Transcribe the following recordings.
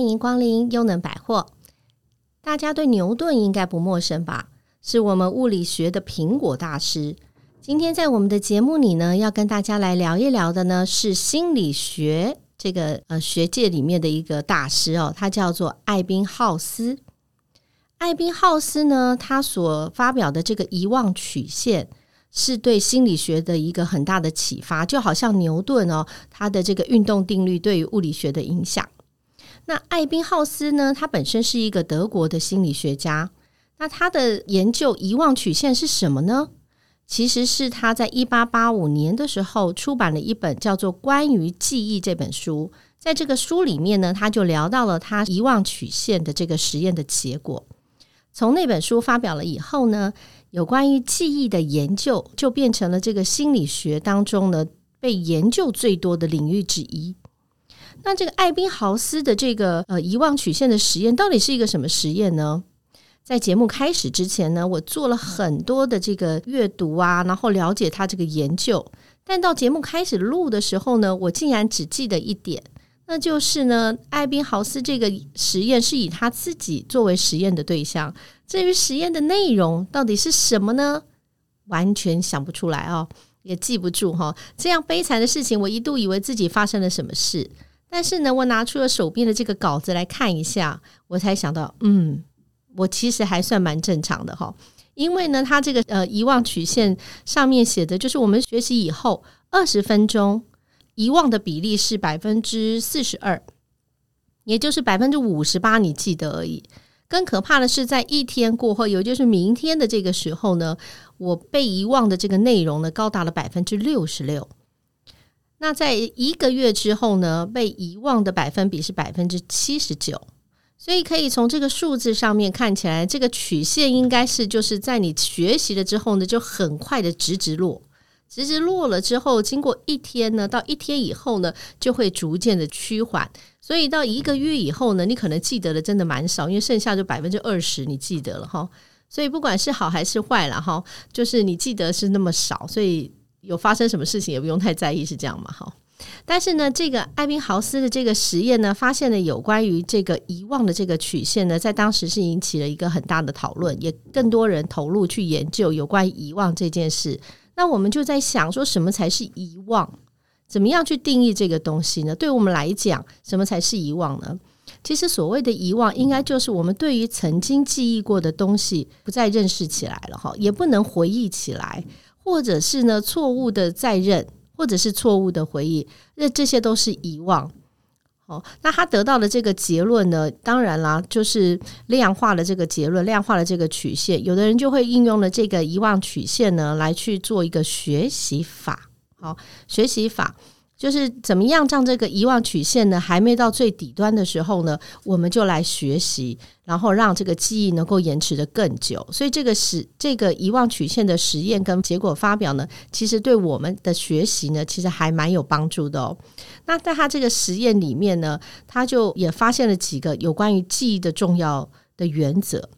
欢迎光临优能百货。大家对牛顿应该不陌生吧？是我们物理学的苹果大师。今天在我们的节目里呢，要跟大家来聊一聊的呢，是心理学这个呃学界里面的一个大师哦，他叫做艾宾浩斯。艾宾浩斯呢，他所发表的这个遗忘曲线，是对心理学的一个很大的启发，就好像牛顿哦，他的这个运动定律对于物理学的影响。那艾宾浩斯呢？他本身是一个德国的心理学家。那他的研究遗忘曲线是什么呢？其实是他在一八八五年的时候出版了一本叫做《关于记忆》这本书。在这个书里面呢，他就聊到了他遗忘曲线的这个实验的结果。从那本书发表了以后呢，有关于记忆的研究就变成了这个心理学当中呢被研究最多的领域之一。那这个艾宾豪斯的这个呃遗忘曲线的实验到底是一个什么实验呢？在节目开始之前呢，我做了很多的这个阅读啊，然后了解他这个研究。但到节目开始录的时候呢，我竟然只记得一点，那就是呢，艾宾豪斯这个实验是以他自己作为实验的对象。至于实验的内容到底是什么呢？完全想不出来哦，也记不住哈。这样悲惨的事情，我一度以为自己发生了什么事。但是呢，我拿出了手边的这个稿子来看一下，我才想到，嗯，我其实还算蛮正常的哈。因为呢，它这个呃遗忘曲线上面写的就是我们学习以后二十分钟遗忘的比例是百分之四十二，也就是百分之五十八你记得而已。更可怕的是，在一天过后，也就是明天的这个时候呢，我被遗忘的这个内容呢，高达了百分之六十六。那在一个月之后呢，被遗忘的百分比是百分之七十九，所以可以从这个数字上面看起来，这个曲线应该是就是在你学习了之后呢，就很快的直直落，直直落了之后，经过一天呢，到一天以后呢，就会逐渐的趋缓，所以到一个月以后呢，你可能记得的真的蛮少，因为剩下就百分之二十你记得了哈，所以不管是好还是坏了哈，就是你记得是那么少，所以。有发生什么事情也不用太在意，是这样吗？哈，但是呢，这个艾宾豪斯的这个实验呢，发现了有关于这个遗忘的这个曲线呢，在当时是引起了一个很大的讨论，也更多人投入去研究有关遗忘这件事。那我们就在想，说什么才是遗忘？怎么样去定义这个东西呢？对我们来讲，什么才是遗忘呢？其实所谓的遗忘，应该就是我们对于曾经记忆过的东西不再认识起来了，哈，也不能回忆起来。或者是呢，错误的再认，或者是错误的回忆，那这些都是遗忘。好，那他得到的这个结论呢，当然啦，就是量化了这个结论，量化了这个曲线。有的人就会应用了这个遗忘曲线呢，来去做一个学习法。好，学习法。就是怎么样让这个遗忘曲线呢，还没到最底端的时候呢，我们就来学习，然后让这个记忆能够延迟得更久。所以这个是这个遗忘曲线的实验跟结果发表呢，其实对我们的学习呢，其实还蛮有帮助的哦。那在他这个实验里面呢，他就也发现了几个有关于记忆的重要的原则。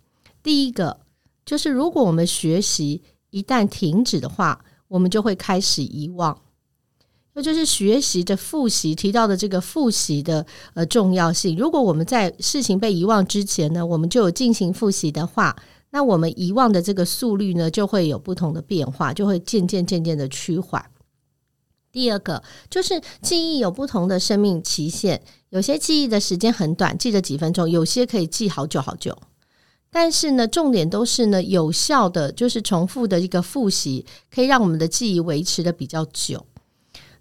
第一个就是，如果我们学习一旦停止的话，我们就会开始遗忘。那就是学习的复习提到的这个复习的呃重要性。如果我们在事情被遗忘之前呢，我们就有进行复习的话，那我们遗忘的这个速率呢，就会有不同的变化，就会渐渐渐渐的趋缓。第二个就是记忆有不同的生命期限，有些记忆的时间很短，记得几分钟；有些可以记好久好久。但是呢，重点都是呢，有效的就是重复的一个复习，可以让我们的记忆维持的比较久。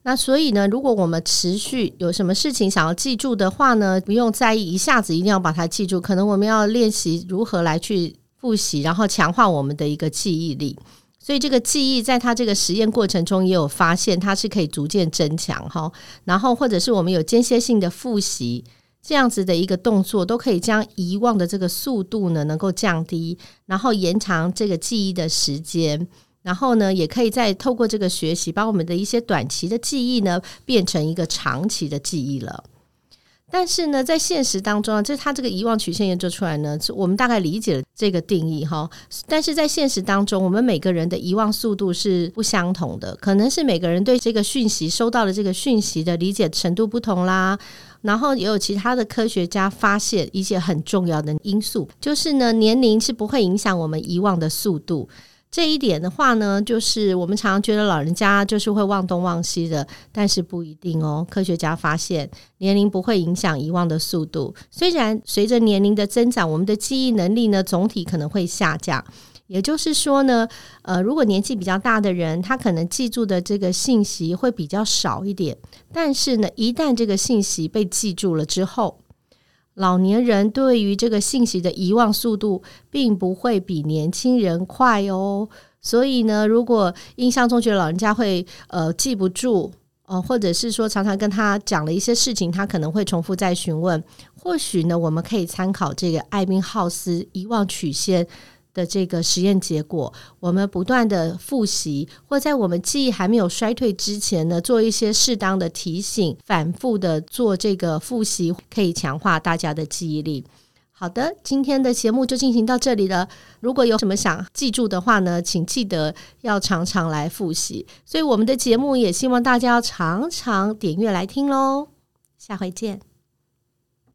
那所以呢，如果我们持续有什么事情想要记住的话呢，不用在意一下子一定要把它记住，可能我们要练习如何来去复习，然后强化我们的一个记忆力。所以这个记忆在它这个实验过程中也有发现，它是可以逐渐增强哈。然后或者是我们有间歇性的复习，这样子的一个动作，都可以将遗忘的这个速度呢能够降低，然后延长这个记忆的时间，然后呢，也可以再透过这个学习，把我们的一些短期的记忆呢变成一个长期的记忆了。但是呢，在现实当中啊，这他这个遗忘曲线研究出来呢，我们大概理解了这个定义哈。但是在现实当中，我们每个人的遗忘速度是不相同的，可能是每个人对这个讯息收到的这个讯息的理解程度不同啦。然后也有其他的科学家发现一些很重要的因素，就是呢，年龄是不会影响我们遗忘的速度。这一点的话呢，就是我们常常觉得老人家就是会忘东忘西的，但是不一定哦。科学家发现，年龄不会影响遗忘的速度。虽然随着年龄的增长，我们的记忆能力呢，总体可能会下降。也就是说呢，呃，如果年纪比较大的人，他可能记住的这个信息会比较少一点。但是呢，一旦这个信息被记住了之后，老年人对于这个信息的遗忘速度并不会比年轻人快哦。所以呢，如果印象中觉得老人家会呃记不住，呃，或者是说常常跟他讲了一些事情，他可能会重复再询问，或许呢，我们可以参考这个艾宾浩斯遗忘曲线。的这个实验结果，我们不断的复习，或在我们记忆还没有衰退之前呢，做一些适当的提醒，反复的做这个复习，可以强化大家的记忆力。好的，今天的节目就进行到这里了。如果有什么想记住的话呢，请记得要常常来复习。所以我们的节目也希望大家要常常点阅来听喽。下回见。